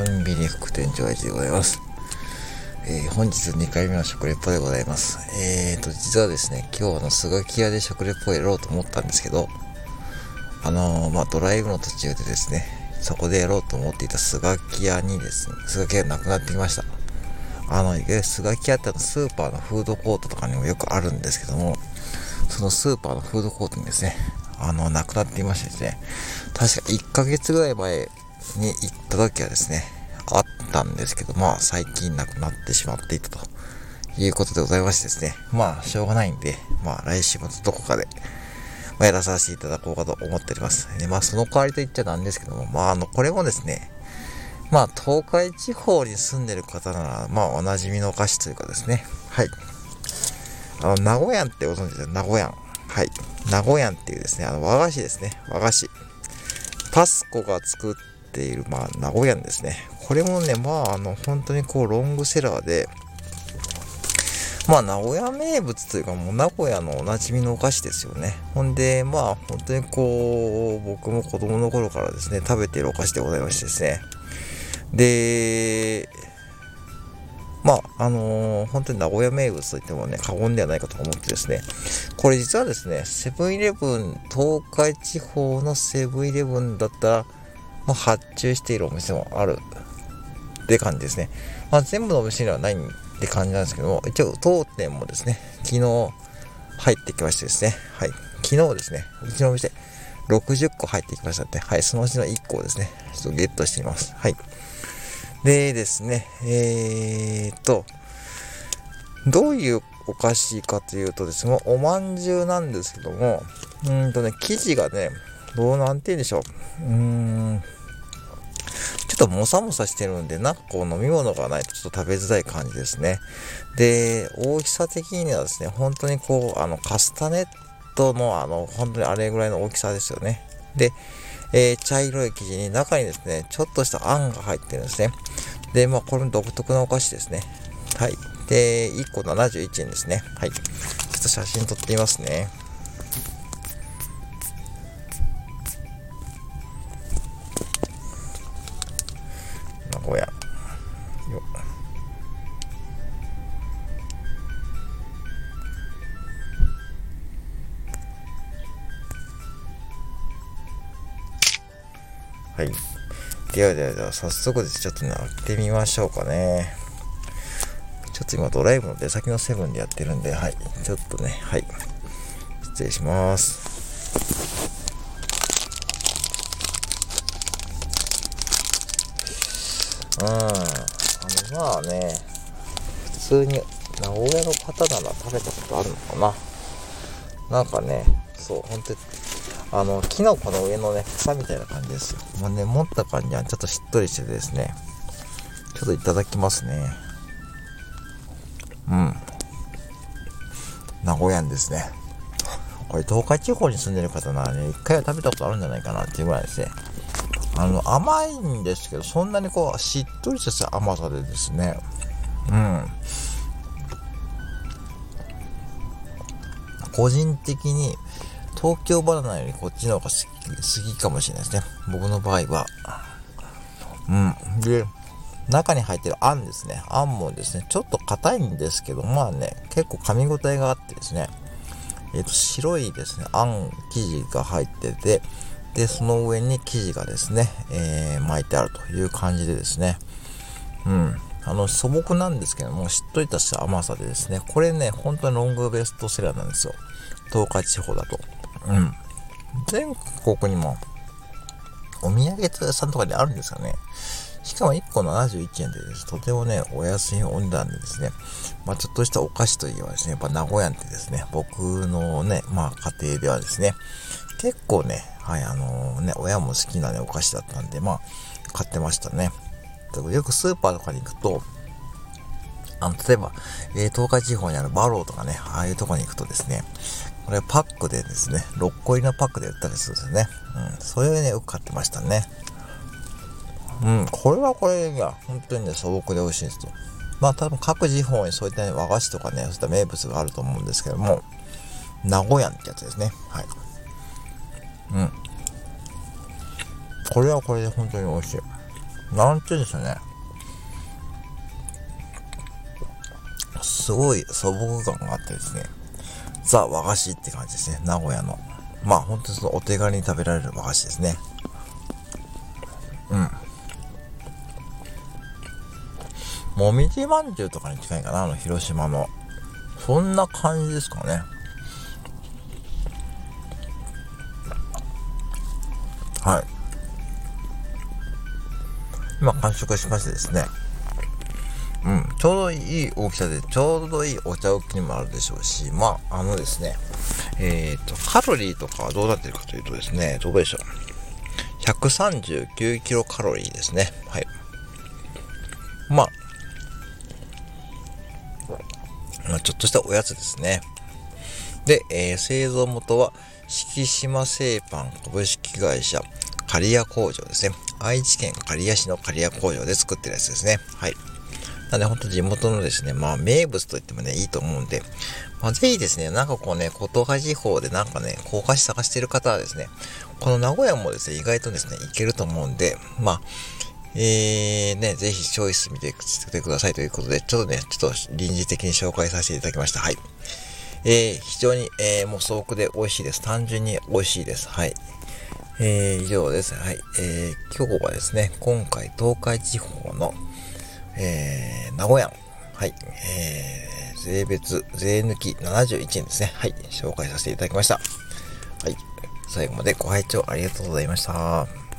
ファミリー副店長でございます。えー、本日2回目の食レポでございます。えーと、実はですね、今日あの、スガキ屋で食レポをやろうと思ったんですけど、あのー、まあ、ドライブの途中でですね、そこでやろうと思っていたスガキ屋にですね、スガキ屋がなくなってきました。あの、いわゆるスガキ屋ってあのスーパーのフードコートとかにもよくあるんですけども、そのスーパーのフードコートにですね、あの、なくなっていましてですね、確か1ヶ月ぐらい前に行った時はですね、あったんですけど、まあ最近なくなってしまっていたということでございましてですね、まあしょうがないんで、まあ来週末どこかで、まあ、やらさせていただこうかと思っております。でまあその代わりと言っちゃなんですけども、まああの、これもですね、まあ東海地方に住んでる方なら、まあおなじみのお菓子というかですね、はい。あの、名古屋ってご存知ですか名古屋。はい。名古屋っていうですね、あの和菓子ですね、和菓子。パスコが作っている、まあ、名古屋ですね。これもね、まあ、あの、本当にこう、ロングセラーで、まあ、名古屋名物というか、もう名古屋のおなじみのお菓子ですよね。ほんで、まあ、本当にこう、僕も子供の頃からですね、食べているお菓子でございましてですね。で、まあ、あのー、本当に名古屋名物といってもね、過言ではないかと思ってですね、これ実はですね、セブンイレブン、東海地方のセブンイレブンだったら、ま、発注しているお店もあるって感じですね。まあ、全部のお店にはないって感じなんですけども、一応当店もですね、昨日入ってきましてですね、はい、昨日ですね、うちのお店60個入ってきましたって、はい、そのうちの1個をですね、ちょっとゲットしています。はい。でですね、えー、っと、どういうお菓子かというとですね、おまんじゅうなんですけども、うんとね、生地がね、どうなんて言うんでしょう。うーん、ちょっともさもさしてるんで、なんかこう飲み物がないとちょっと食べづらい感じですね。で、大きさ的にはですね、本当にこう、あの、カスタネットのあの、本当にあれぐらいの大きさですよね。で、えー、茶色い生地に中にですね、ちょっとしたあんが入ってるんですね。で、まあ、これも独特なお菓子ですね。はい。で、1個71円ですね。はい。ちょっと写真撮ってみますね。はい。ではではでは、早速です。ちょっとね、開けてみましょうかね。ちょっと今ドライブの出先のセブンでやってるんで、はい。ちょっとね、はい。失礼します。うん。あの、まあね、普通に名古屋の方なら食べたことあるのかな。なんかね、そう、本当にあの、キノコの上のね、草みたいな感じですよ。もうね、持った感じはちょっとしっとりしててですね、ちょっといただきますね。うん。名古屋んですね。これ東海地方に住んでる方ならね、一回は食べたことあるんじゃないかなっていうぐらいですね。あの、甘いんですけど、そんなにこう、しっとりした甘さでですね、うん。個人的に、東京バナナよりこっちの方が好き好きかもしれないですね。僕の場合は。うん。で、中に入ってるあんですね。あんもですね、ちょっと硬いんですけど、まあね、結構噛み応えがあってですね、えっ、ー、と、白いですね、あん生地が入ってて、で、その上に生地がですね、えー、巻いてあるという感じでですね、うん。あの、素朴なんですけども、しっとりとした甘さでですね、これね、本当にロングベストセラーなんですよ。東海地方だと。うん。全国にも、お土産屋さんとかであるんですかね。しかも1個71円でです。とてもね、お安いお値段でですね、まあちょっとしたお菓子といえばですね、やっぱ名古屋ってですね、僕のね、まあ家庭ではですね、結構ね、はい、あのー、ね、親も好きなね、お菓子だったんで、まあ、買ってましたね。よくスーパーとかに行くと、あの、例えば、えー、東海地方にあるバローとかね、ああいうとこに行くとですね、これパックでですね、6個入りのパックで売ったりするんですよね。うん。それをね、よく買ってましたね。うん。これはこれが、本当にね、素朴で美味しいですと。まあ多分各地方にそういった、ね、和菓子とかね、そういった名物があると思うんですけども、名古屋ってやつですね。はい。うん。これはこれで本当に美味しい。なんて言うんでしょうね。すごい素朴感があってですね、ザ和菓子って感じですね、名古屋の。まあ本当にそのお手軽に食べられる和菓子ですね。うん。もみじまんじゅうとかに近いかな、あの広島の。そんな感じですかね。はい。今完食しましてですね。うん、ちょうどいい大きさで、ちょうどいいお茶置きにもあるでしょうし、まあ、あのですね、えっ、ー、と、カロリーとかはどうなってるかというとですね、どうでしょう。139キロカロリーですね。はい。まあ、まあ、ちょっとしたおやつですね。で、えー、製造元は、敷島製パン株式会社刈谷工場ですね。愛知県刈谷市の刈谷工場で作ってるやつですね。はい。なんで、ほんと地元のですね、まあ、名物と言ってもね、いいと思うんで、まあ、ぜひですね、なんかこうね、琴葉地方でなんかね、高架市探してる方はですね、この名古屋もですね、意外とですね、行けると思うんで、まあ、えー、ね、ぜひチョイス見ててくださいということで、ちょっとね、ちょっと臨時的に紹介させていただきました。はい。えー、非常に、えー、もう素朴で美味しいです。単純に美味しいです。はい。えー、以上です。はい。えー、今日はですね、今回東海地方の、えー、名古屋、はい、えー、税別、税抜き71円ですね。はい、紹介させていただきました。はい、最後までご拝聴ありがとうございました。